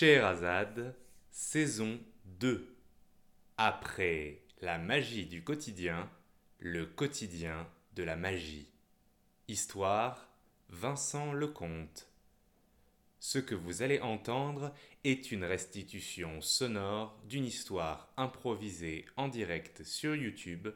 Scheherazade, saison 2. Après la magie du quotidien, le quotidien de la magie. Histoire Vincent Lecomte. Ce que vous allez entendre est une restitution sonore d'une histoire improvisée en direct sur YouTube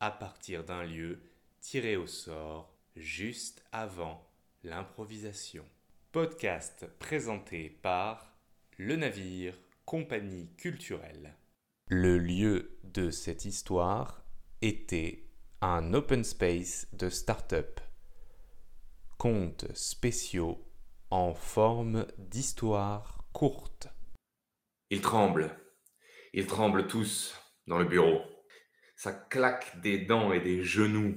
à partir d'un lieu tiré au sort juste avant l'improvisation. Podcast présenté par Le Navire, compagnie culturelle. Le lieu de cette histoire était un open space de start-up. Contes spéciaux en forme d'histoire courte. Ils tremblent. Ils tremblent tous dans le bureau. Ça claque des dents et des genoux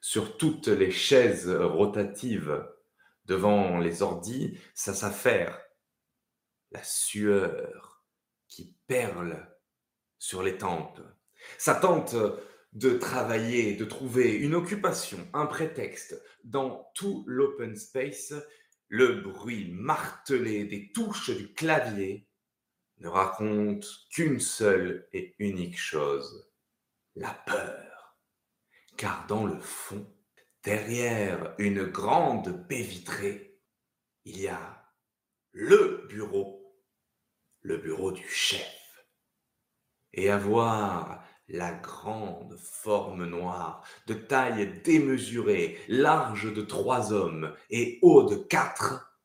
sur toutes les chaises rotatives devant les ordis, ça s'affaire. La sueur qui perle sur les tempes. Ça tente de travailler, de trouver une occupation, un prétexte. Dans tout l'open space, le bruit martelé des touches du clavier ne raconte qu'une seule et unique chose, la peur. Car dans le fond, derrière une grande baie vitrée, il y a le bureau, le bureau du chef. Et à voir la grande forme noire, de taille démesurée, large de trois hommes et haut de quatre,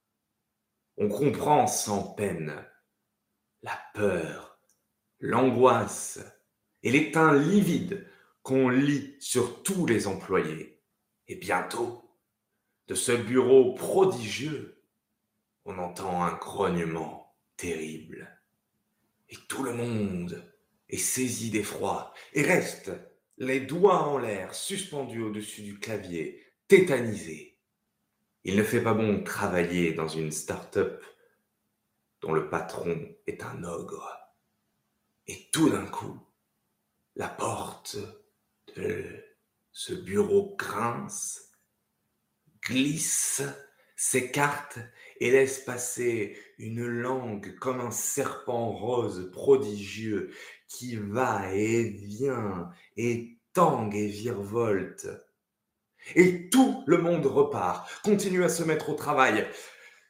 on comprend sans peine la peur, l'angoisse et les teints livides qu'on lit sur tous les employés. Et bientôt, de ce bureau prodigieux, on entend un grognement terrible. Et tout le monde est saisi d'effroi et reste les doigts en l'air suspendus au-dessus du clavier, tétanisé. Il ne fait pas bon travailler dans une start-up dont le patron est un ogre. Et tout d'un coup, la porte de ce bureau grince, glisse, s'écarte et laisse passer une langue comme un serpent rose prodigieux qui va et vient et tangue et virevolte. Et tout le monde repart, continue à se mettre au travail.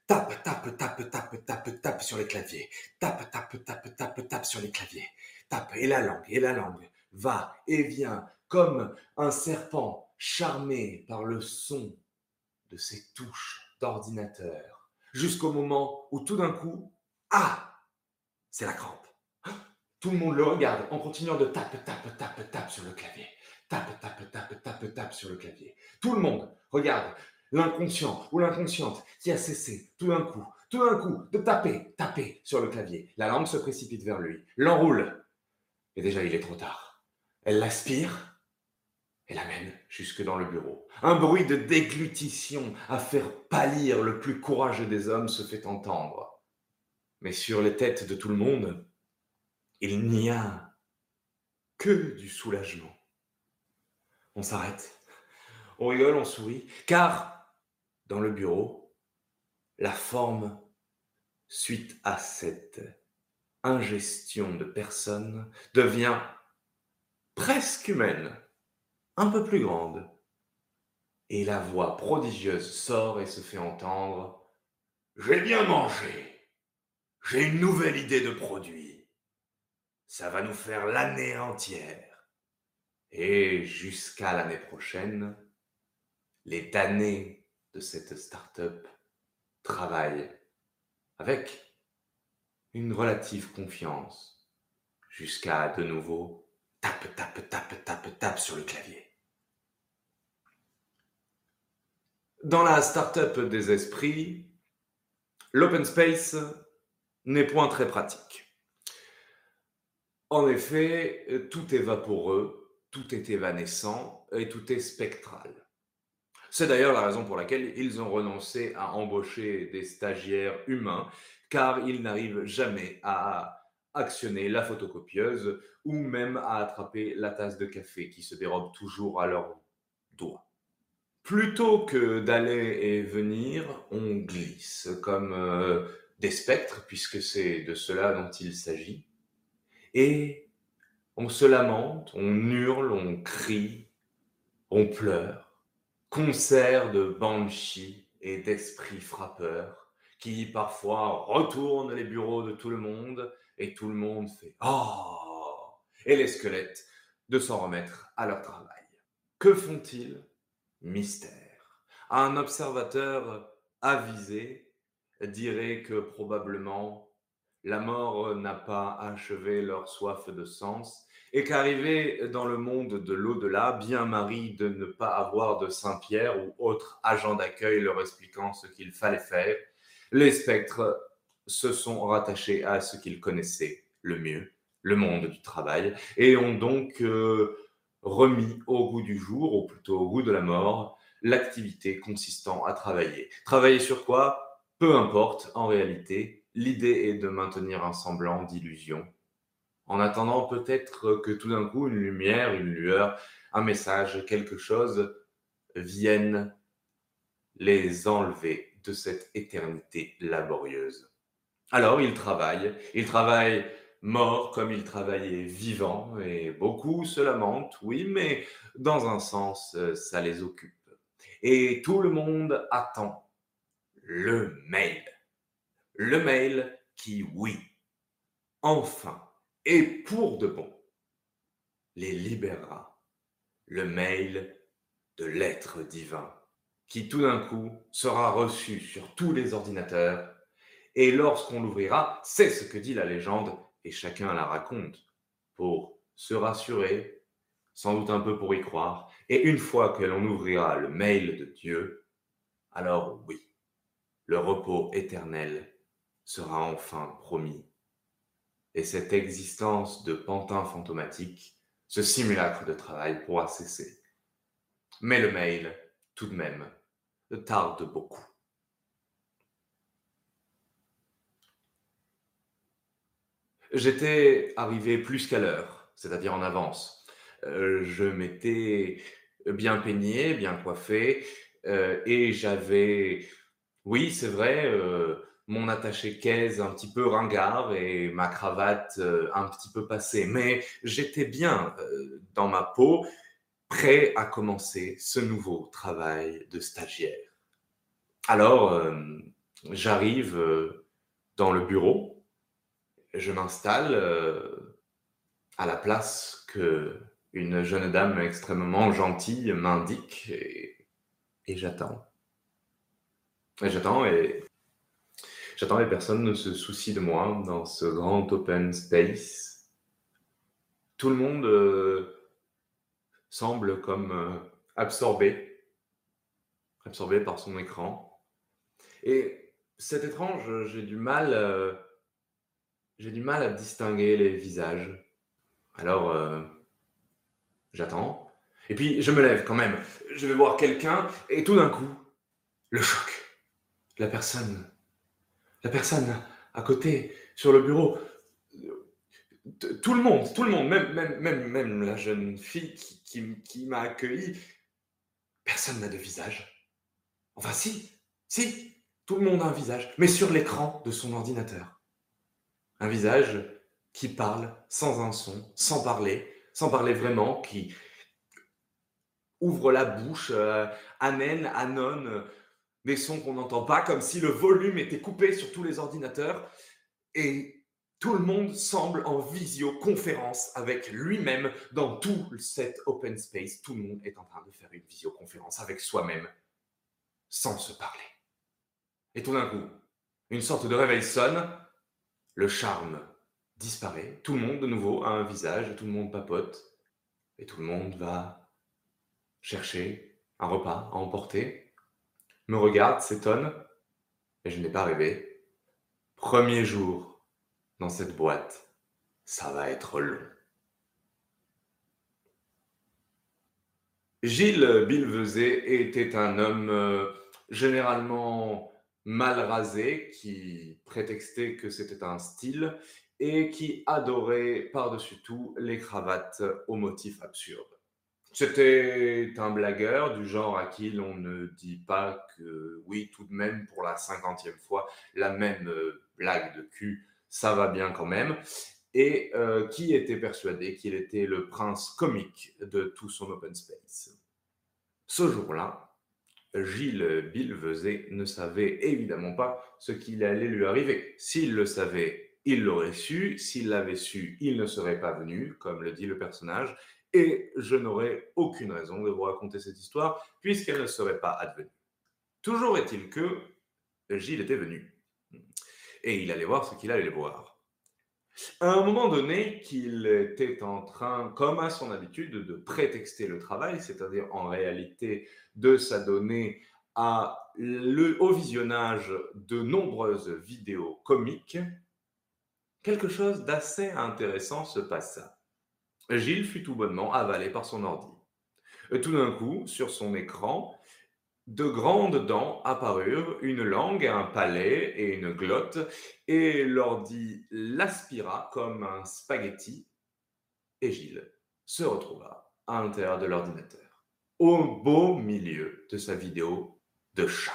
Tape, tape, tape, tape, tape, tape sur les claviers. Tape, tape, tape, tape, tape sur les claviers. Tape, et la langue, et la langue va et vient comme un serpent charmé par le son de ses touches d'ordinateur, jusqu'au moment où tout d'un coup, ah, c'est la crampe. Tout le monde le regarde en continuant de tape, tape, tape, tape sur le clavier. Tape, tape, tape, tape, tape sur le clavier. Tout le monde regarde l'inconscient ou l'inconsciente qui a cessé tout d'un coup, tout d'un coup, de taper, taper sur le clavier. La langue se précipite vers lui, l'enroule. Et déjà, il est trop tard. Elle l'aspire et l'amène jusque dans le bureau. Un bruit de déglutition à faire pâlir le plus courageux des hommes se fait entendre. Mais sur les têtes de tout le monde, il n'y a que du soulagement. On s'arrête, on rigole, on sourit, car dans le bureau, la forme, suite à cette ingestion de personnes, devient presque humaine un peu plus grande. Et la voix prodigieuse sort et se fait entendre. J'ai bien mangé. J'ai une nouvelle idée de produit. Ça va nous faire l'année entière. Et jusqu'à l'année prochaine, les damnés de cette start-up travaillent avec une relative confiance jusqu'à de nouveau tape, tape, tape, tape, tape sur le clavier. Dans la start-up des esprits, l'open space n'est point très pratique. En effet, tout est vaporeux, tout est évanescent et tout est spectral. C'est d'ailleurs la raison pour laquelle ils ont renoncé à embaucher des stagiaires humains, car ils n'arrivent jamais à actionner la photocopieuse ou même à attraper la tasse de café qui se dérobe toujours à leurs doigts. Plutôt que d'aller et venir, on glisse comme euh, des spectres, puisque c'est de cela dont il s'agit. Et on se lamente, on hurle, on crie, on pleure. Concert de banshees et d'esprits frappeurs qui parfois retournent les bureaux de tout le monde et tout le monde fait Oh Et les squelettes de s'en remettre à leur travail. Que font-ils? Mystère. Un observateur avisé dirait que probablement la mort n'a pas achevé leur soif de sens et qu'arriver dans le monde de l'au-delà, bien Marie de ne pas avoir de Saint-Pierre ou autre agent d'accueil leur expliquant ce qu'il fallait faire, les spectres se sont rattachés à ce qu'ils connaissaient le mieux, le monde du travail, et ont donc euh, remis au goût du jour, ou plutôt au goût de la mort, l'activité consistant à travailler. Travailler sur quoi? Peu importe, en réalité, l'idée est de maintenir un semblant d'illusion, en attendant peut-être que tout d'un coup, une lumière, une lueur, un message, quelque chose vienne les enlever de cette éternité laborieuse. Alors, ils travaillent, ils travaillent morts comme ils travaillaient vivants, et beaucoup se lamentent, oui, mais dans un sens, ça les occupe. Et tout le monde attend le mail. Le mail qui, oui, enfin, et pour de bon, les libérera. Le mail de l'être divin qui tout d'un coup sera reçu sur tous les ordinateurs. Et lorsqu'on l'ouvrira, c'est ce que dit la légende, et chacun la raconte, pour se rassurer, sans doute un peu pour y croire. Et une fois que l'on ouvrira le mail de Dieu, alors oui, le repos éternel sera enfin promis. Et cette existence de pantin fantomatique, ce simulacre de travail pourra cesser. Mais le mail, tout de même, tarde beaucoup. J'étais arrivé plus qu'à l'heure, c'est-à-dire en avance. Euh, je m'étais bien peigné, bien coiffé, euh, et j'avais, oui, c'est vrai, euh, mon attaché caisse un petit peu ringard et ma cravate un petit peu passée, mais j'étais bien dans ma peau prêt à commencer ce nouveau travail de stagiaire. Alors, j'arrive dans le bureau, je m'installe euh, à la place que une jeune dame extrêmement gentille m'indique et, j'attends. Et j'attends et j'attends et personne ne se soucie de moi dans ce grand open space. Tout le monde semble comme euh, absorbé, absorbé par son écran. Et c'est étrange, j'ai du mal, euh, j'ai du mal à distinguer les visages. Alors, euh, j'attends. Et puis, je me lève quand même. Je vais voir quelqu'un et tout d'un coup, le choc. La personne, la personne à côté, sur le bureau, tout le monde, tout le monde, même, même, même, même la jeune fille qui, qui, m'a accueilli, personne n'a de visage. Enfin, si, si, tout le monde a un visage, mais sur l'écran de son ordinateur. Un visage qui parle sans un son, sans parler, sans parler vraiment, qui ouvre la bouche, euh, amène, annonce des sons qu'on n'entend pas, comme si le volume était coupé sur tous les ordinateurs. Et tout le monde semble en visioconférence avec lui-même dans tout cet open space. Tout le monde est en train de faire une visioconférence avec soi-même sans se parler. Et tout d'un coup, une sorte de réveil sonne, le charme disparaît, tout le monde de nouveau a un visage, tout le monde papote, et tout le monde va chercher un repas à emporter, me regarde, s'étonne, et je n'ai pas rêvé. Premier jour dans cette boîte, ça va être long. Gilles Bilvezé était un homme euh, généralement mal rasé qui prétextait que c'était un style et qui adorait par-dessus tout les cravates aux motifs absurdes. C'était un blagueur du genre à qui l'on ne dit pas que, oui, tout de même, pour la cinquantième fois, la même euh, blague de cul, ça va bien quand même, et euh, qui était persuadé qu'il était le prince comique de tout son open space. Ce jour-là, Gilles Bilvezé ne savait évidemment pas ce qu'il allait lui arriver. S'il le savait, il l'aurait su. S'il l'avait su, il ne serait pas venu, comme le dit le personnage. Et je n'aurais aucune raison de vous raconter cette histoire, puisqu'elle ne serait pas advenue. Toujours est-il que Gilles était venu. Et il allait voir ce qu'il allait voir. À un moment donné, qu'il était en train, comme à son habitude, de prétexter le travail, c'est-à-dire en réalité de s'adonner au visionnage de nombreuses vidéos comiques, quelque chose d'assez intéressant se passa. Gilles fut tout bonnement avalé par son ordi. Tout d'un coup, sur son écran, de grandes dents apparurent, une langue, un palais et une glotte, et l'ordi l'aspira comme un spaghetti, et Gilles se retrouva à l'intérieur de l'ordinateur, au beau milieu de sa vidéo de chat.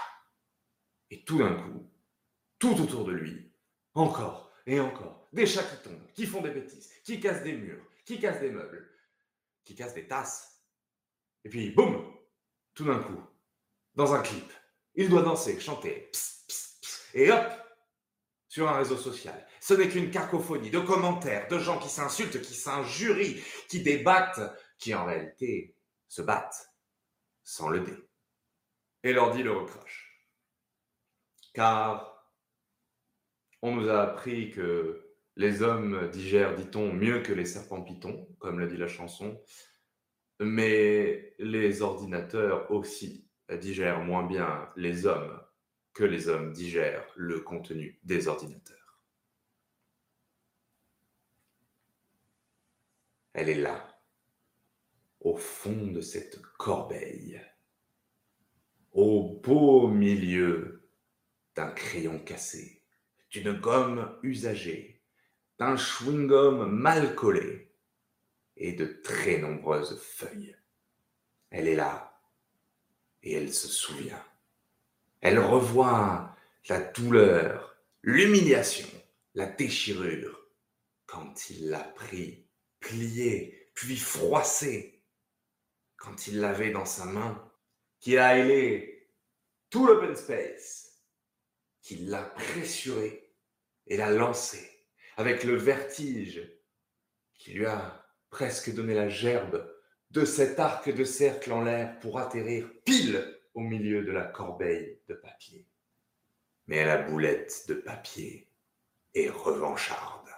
Et tout d'un coup, tout autour de lui, encore et encore, des chats qui tombent, qui font des bêtises, qui cassent des murs, qui cassent des meubles, qui cassent des tasses. Et puis, boum, tout d'un coup, dans un clip. Il doit danser, chanter, et hop, sur un réseau social. Ce n'est qu'une cacophonie de commentaires, de gens qui s'insultent, qui s'injurient, qui débattent, qui en réalité se battent sans le dé. Et l'ordi le recrache. Car on nous a appris que les hommes digèrent, dit-on, mieux que les serpents pitons, comme le dit la chanson, mais les ordinateurs aussi digèrent moins bien les hommes que les hommes digèrent le contenu des ordinateurs. Elle est là, au fond de cette corbeille, au beau milieu d'un crayon cassé, d'une gomme usagée, d'un chewing-gum mal collé et de très nombreuses feuilles. Elle est là, et elle se souvient. Elle revoit la douleur, l'humiliation, la déchirure quand il l'a pris, plié, puis froissé, quand il l'avait dans sa main, qu'il a ailé tout l'open space, qu'il l'a pressuré et l'a lancé avec le vertige qui lui a presque donné la gerbe de cet arc de cercle en l'air pour atterrir pile au milieu de la corbeille de papier. Mais la boulette de papier est revancharde.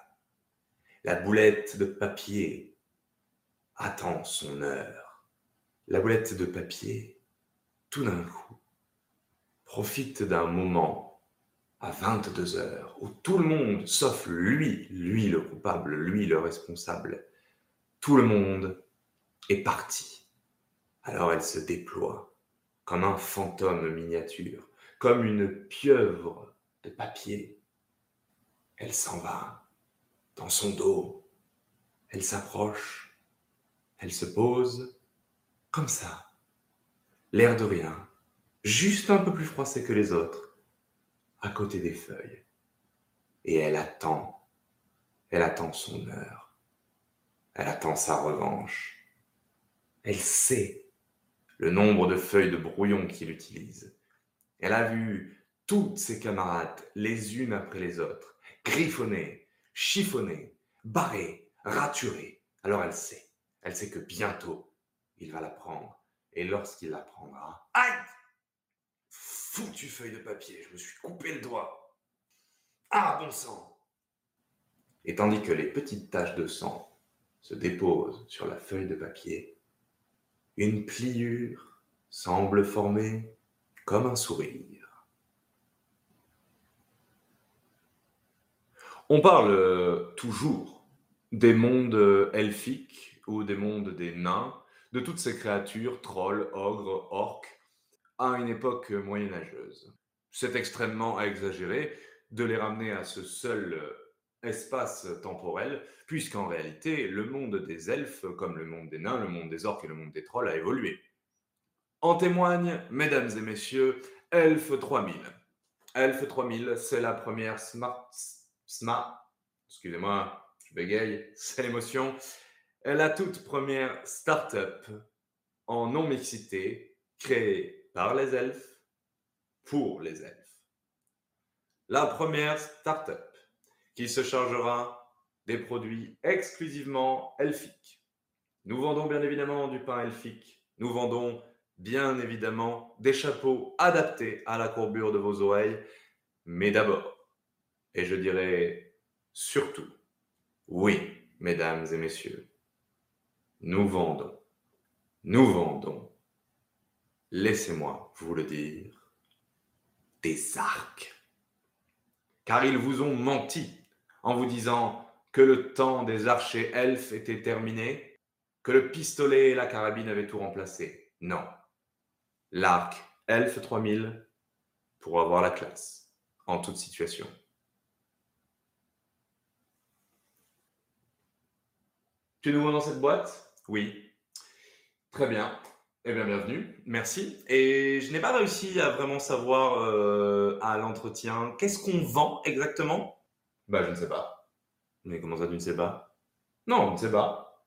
La boulette de papier attend son heure. La boulette de papier, tout d'un coup, profite d'un moment à 22 heures où tout le monde, sauf lui, lui le coupable, lui le responsable, tout le monde est partie. Alors elle se déploie comme un fantôme miniature, comme une pieuvre de papier. Elle s'en va dans son dos. Elle s'approche. Elle se pose comme ça, l'air de rien, juste un peu plus froissé que les autres, à côté des feuilles. Et elle attend. Elle attend son heure. Elle attend sa revanche. Elle sait le nombre de feuilles de brouillon qu'il utilise. Elle a vu toutes ses camarades, les unes après les autres, griffonner, chiffonner, barrer, raturer. Alors elle sait, elle sait que bientôt, il va la prendre. Et lorsqu'il la prendra, aïe Foutue feuille de papier, je me suis coupé le doigt. Ah, bon sang Et tandis que les petites taches de sang se déposent sur la feuille de papier, une pliure semble former comme un sourire. On parle euh, toujours des mondes elfiques ou des mondes des nains, de toutes ces créatures, trolls, ogres, orques, à une époque moyenâgeuse. C'est extrêmement exagéré de les ramener à ce seul espace temporel, puisqu'en réalité, le monde des elfes, comme le monde des nains, le monde des orques et le monde des trolls, a évolué. En témoigne, mesdames et messieurs, Elfe 3000. Elf 3000, c'est la première smart, smart, excusez-moi, je bégaye, c'est l'émotion, la toute première start-up en non-mixité créée par les elfes pour les elfes. La première start-up qui se chargera des produits exclusivement elfiques. Nous vendons bien évidemment du pain elfique. Nous vendons bien évidemment des chapeaux adaptés à la courbure de vos oreilles. Mais d'abord, et je dirais surtout, oui, mesdames et messieurs, nous vendons, nous vendons, laissez-moi vous le dire, des arcs. Car ils vous ont menti en vous disant que le temps des archers elfes était terminé, que le pistolet et la carabine avaient tout remplacé. Non. L'arc elfe 3000 pour avoir la classe en toute situation. Tu es nouveau dans cette boîte? Oui. Très bien. Eh bien, bienvenue. Merci. Et je n'ai pas réussi à vraiment savoir euh, à l'entretien qu'est-ce qu'on vend exactement? Bah, je ne sais pas. Mais comment ça, tu ne sais pas? Non, je ne sais pas.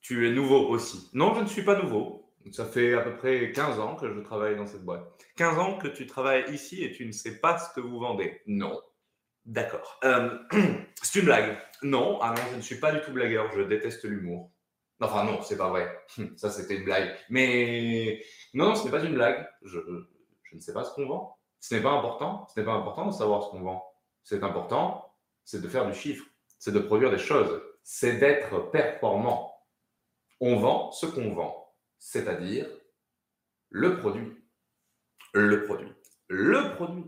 Tu es nouveau aussi. Non, je ne suis pas nouveau. Ça fait à peu près 15 ans que je travaille dans cette boîte. 15 ans que tu travailles ici et tu ne sais pas ce que vous vendez Non. D'accord. Euh, c'est une blague. Non, ah non, je ne suis pas du tout blagueur. Je déteste l'humour. Enfin, non, c'est pas vrai. Ça, c'était une blague. Mais non, non, ce n'est pas une blague. Je, je ne sais pas ce qu'on vend. Ce n'est pas important. Ce n'est pas important de savoir ce qu'on vend. C'est important, c'est de faire du chiffre. C'est de produire des choses. C'est d'être performant. On vend ce qu'on vend, c'est-à-dire le produit. Le produit. Le produit.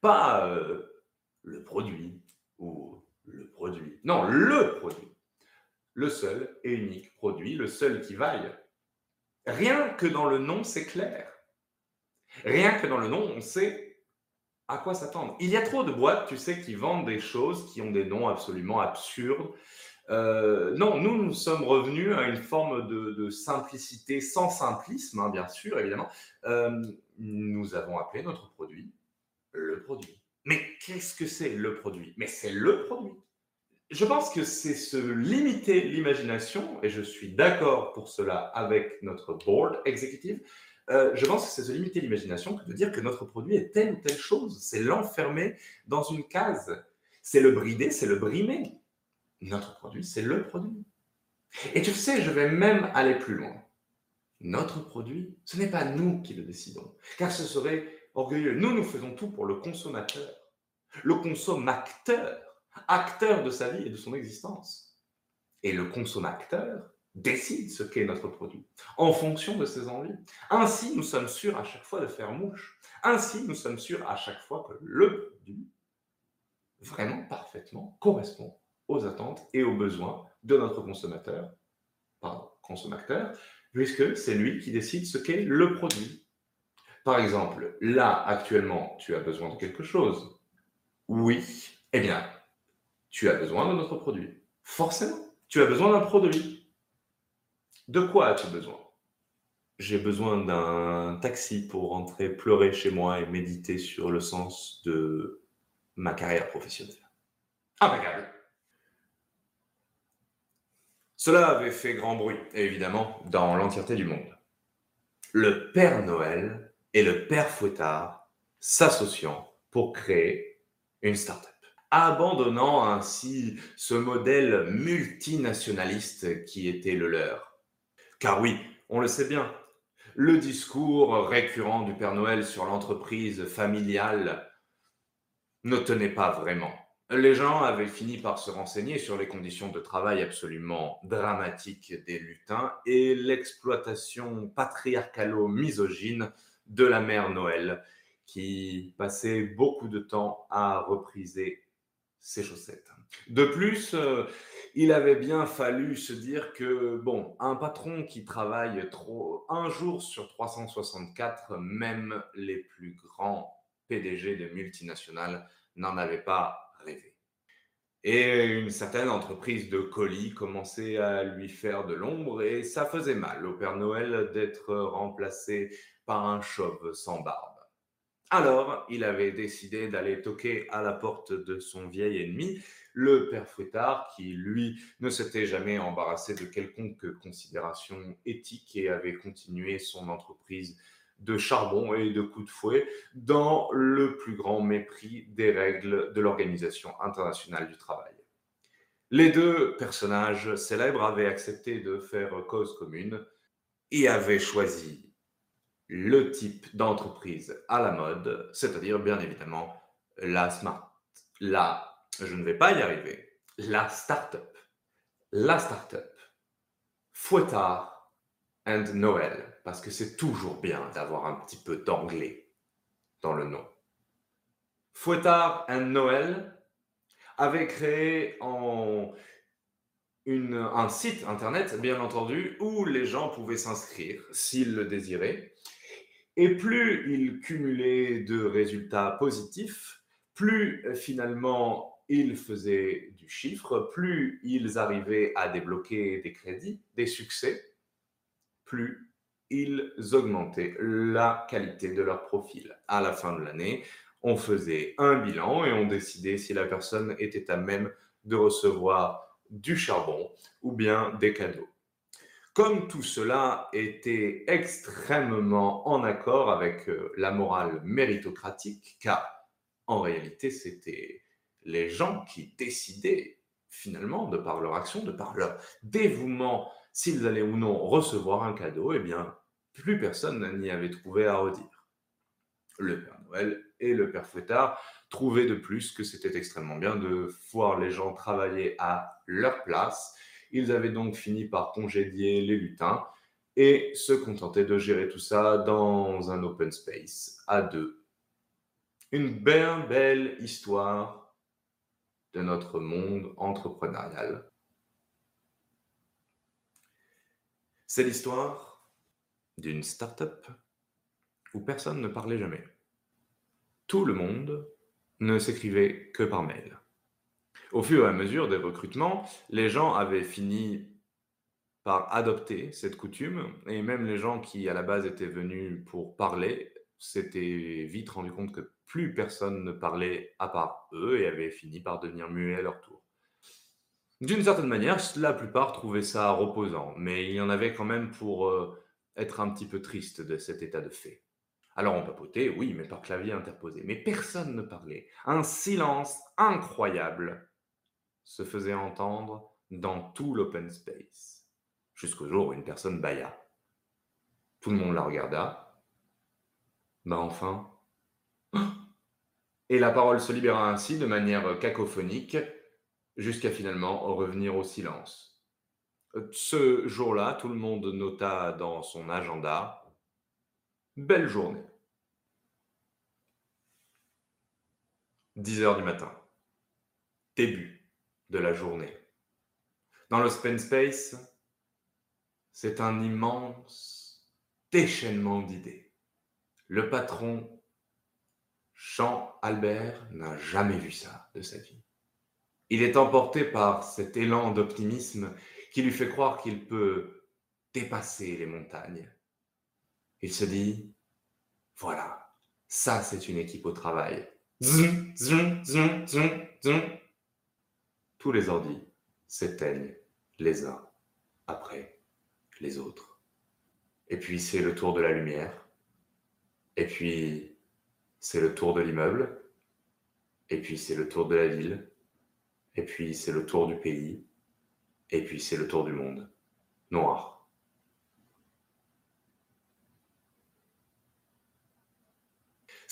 Pas euh, le produit ou le produit. Non, le produit le seul et unique produit, le seul qui vaille. Rien que dans le nom, c'est clair. Rien que dans le nom, on sait à quoi s'attendre. Il y a trop de boîtes, tu sais, qui vendent des choses qui ont des noms absolument absurdes. Euh, non, nous, nous sommes revenus à une forme de, simplicité, sans simplisme, hein, bien sûr, évidemment. Euh, nous avons appelé notre produit le produit. Mais qu'est-ce que c'est le produit? Mais c'est le produit. Je pense que c'est se limiter l'imagination, et je suis d'accord pour cela avec notre board exécutif. Euh, je pense que c'est se limiter l'imagination que de dire que notre produit est telle ou telle chose. C'est l'enfermer dans une case. C'est le brider, c'est le brimer. Notre produit, c'est le produit. Et tu sais, je vais même aller plus loin. Notre produit, ce n'est pas nous qui le décidons, car ce serait orgueilleux. Nous, nous faisons tout pour le consommateur. Le consommateur acteur de sa vie et de son existence. Et le consommateur décide ce qu'est notre produit en fonction de ses envies. Ainsi, nous sommes sûrs à chaque fois de faire mouche. Ainsi, nous sommes sûrs à chaque fois que le produit vraiment parfaitement correspond aux attentes et aux besoins de notre consommateur, pardon, consommateur, puisque c'est lui qui décide ce qu'est le produit. Par exemple, là, actuellement, tu as besoin de quelque chose. Oui. Eh bien, tu as besoin de notre produit. Forcément, tu as besoin d'un produit. De quoi as-tu besoin? J'ai besoin d'un taxi pour rentrer pleurer chez moi et méditer sur le sens de ma carrière professionnelle. Impeccable. Cela avait fait grand bruit, évidemment, dans l'entièreté du monde. Le Père Noël et le Père Fouettard s'associant pour créer une start-up abandonnant ainsi ce modèle multinationaliste qui était le leur. Car oui, on le sait bien, le discours récurrent du Père Noël sur l'entreprise familiale ne tenait pas vraiment. Les gens avaient fini par se renseigner sur les conditions de travail absolument dramatiques des lutins et l'exploitation patriarcalo-misogyne de la mère Noël, qui passait beaucoup de temps à repriser ses chaussettes. De plus, euh, il avait bien fallu se dire que, bon, un patron qui travaille trop, un jour sur 364, même les plus grands PDG de multinationales n'en avaient pas rêvé. Et une certaine entreprise de colis commençait à lui faire de l'ombre et ça faisait mal au Père Noël d'être remplacé par un chauve sans barbe. Alors, il avait décidé d'aller toquer à la porte de son vieil ennemi, le père Fouettard, qui, lui, ne s'était jamais embarrassé de quelconque considération éthique et avait continué son entreprise de charbon et de coups de fouet dans le plus grand mépris des règles de l'Organisation internationale du travail. Les deux personnages célèbres avaient accepté de faire cause commune et avaient choisi le type d'entreprise à la mode, c'est-à-dire bien évidemment la smart, la, je ne vais pas y arriver, la start-up, la start-up, Fouettard and Noël, parce que c'est toujours bien d'avoir un petit peu d'anglais dans le nom. Fouettard and Noël avait créé un site internet, bien entendu, où les gens pouvaient s'inscrire s'ils le désiraient. Et plus ils cumulaient de résultats positifs, plus euh, finalement ils faisaient du chiffre, plus ils arrivaient à débloquer des crédits, des succès, plus ils augmentaient la qualité de leur profil. À la fin de l'année, on faisait un bilan et on décidait si la personne était à même de recevoir du charbon ou bien des cadeaux. Comme tout cela était extrêmement en accord avec euh, la morale méritocratique, car en réalité c'était les gens qui décidaient finalement, de par leur action, de par leur dévouement, s'ils allaient ou non recevoir un cadeau, eh bien, plus personne n'y avait trouvé à redire. Le Père Noël et le Père Fouettard trouvaient de plus que c'était extrêmement bien de voir les gens travailler à leur place. Ils avaient donc fini par congédier les lutins et se contenter de gérer tout ça dans un open space à deux. Une bien belle histoire de notre monde entrepreneurial. C'est l'histoire d'une start-up où personne ne parlait jamais. Tout le monde ne s'écrivait que par mail. Au fur et à mesure des recrutements, les gens avaient fini par adopter cette coutume, et même les gens qui à la base étaient venus pour parler s'étaient vite rendu compte que plus personne ne parlait à part eux et avaient fini par devenir muets à leur tour. D'une certaine manière, la plupart trouvaient ça reposant, mais il y en avait quand même pour euh, être un petit peu triste de cet état de fait. Alors on papotait, oui, mais par clavier interposé. Mais personne ne parlait. Un silence incroyable se faisait entendre dans tout l'open space, jusqu'au jour où une personne bailla. Tout le monde la regarda. Ben enfin. Et la parole se libéra ainsi de manière cacophonique, jusqu'à finalement revenir au silence. Ce jour-là, tout le monde nota dans son agenda Belle journée. 10 heures du matin. Début de la journée. Dans l'open space, c'est un immense déchaînement d'idées. Le patron, Jean Albert, n'a jamais vu ça de sa vie. Il est emporté par cet élan d'optimisme qui lui fait croire qu'il peut dépasser les montagnes il se dit, voilà, ça c'est une équipe au travail. Tous les ordis s'éteignent les uns après les autres. Et puis c'est le tour de la lumière. Et puis c'est le tour de l'immeuble. Et puis c'est le tour de la ville. Et puis c'est le tour du pays. Et puis c'est le tour du monde. Noir.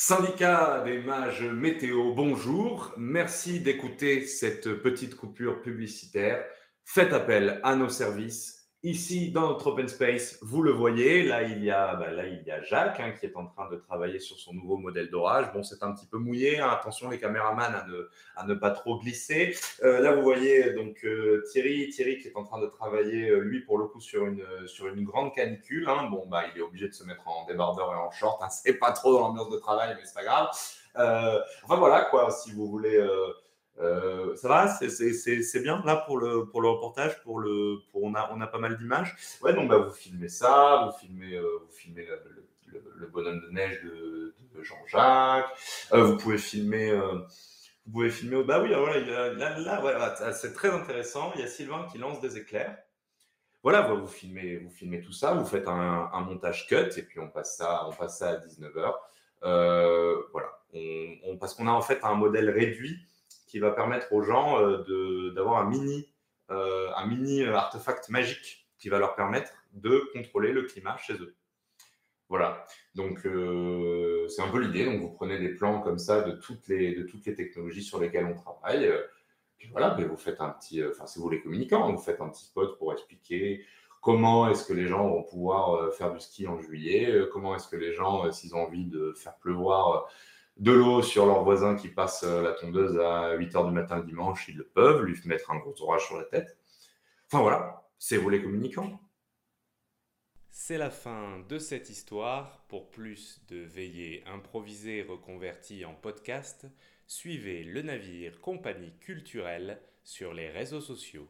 Syndicat des mages météo, bonjour. Merci d'écouter cette petite coupure publicitaire. Faites appel à nos services Ici, dans notre open space, vous le voyez, là il y a, bah, là, il y a Jacques hein, qui est en train de travailler sur son nouveau modèle d'orage. Bon, c'est un petit peu mouillé, hein. attention les caméramans à ne, à ne pas trop glisser. Euh, là, vous voyez donc euh, Thierry, Thierry qui est en train de travailler, euh, lui, pour le coup, sur une, sur une grande canicule. Hein. Bon, bah, il est obligé de se mettre en débardeur et en short. C'est pas trop dans l'ambiance de travail, mais c'est pas grave. enfin voilà, quoi, si vous voulez ça va, c'est bien là pour le, pour le reportage, pour le, pour, on, a, on a pas mal d'images. Ouais, donc bah, vous filmez ça, vous filmez, euh, vous filmez le, bonhomme de neige de, Jean-Jacques. vous pouvez filmer. vous pouvez filmer. Bah oui, voilà, là, là, voilà, c'est très intéressant. Il y a Sylvain qui lance des éclairs. Voilà, vous filmez, vous filmez tout ça, vous faites un, montage cut et puis on passe ça, on passe ça à 19h. voilà, parce qu'on a en fait un modèle réduit qui va permettre aux gens d'avoir un mini, un mini artefact magique qui va leur permettre de contrôler le climat chez eux. Voilà, donc euh, c'est un peu l'idée. Donc vous prenez des plans comme ça de toutes les, de toutes les technologies sur lesquelles on travaille. Euh, puis voilà, vous faites un petit, euh, enfin si vous les communicants, vous faites un petit spot pour expliquer comment est-ce que les gens vont pouvoir faire du ski en juillet, comment est-ce que les gens, s'ils ont envie de faire pleuvoir de l'eau sur leur voisin qui passe la tondeuse à 8h du matin le dimanche, ils le peuvent, lui mettre un gros orage sur la tête. Enfin voilà, c'est vous les communicants. C'est la fin de cette histoire. Pour plus de veillées improvisées reconverties en podcast, suivez le navire Compagnie Culturelle sur les réseaux sociaux.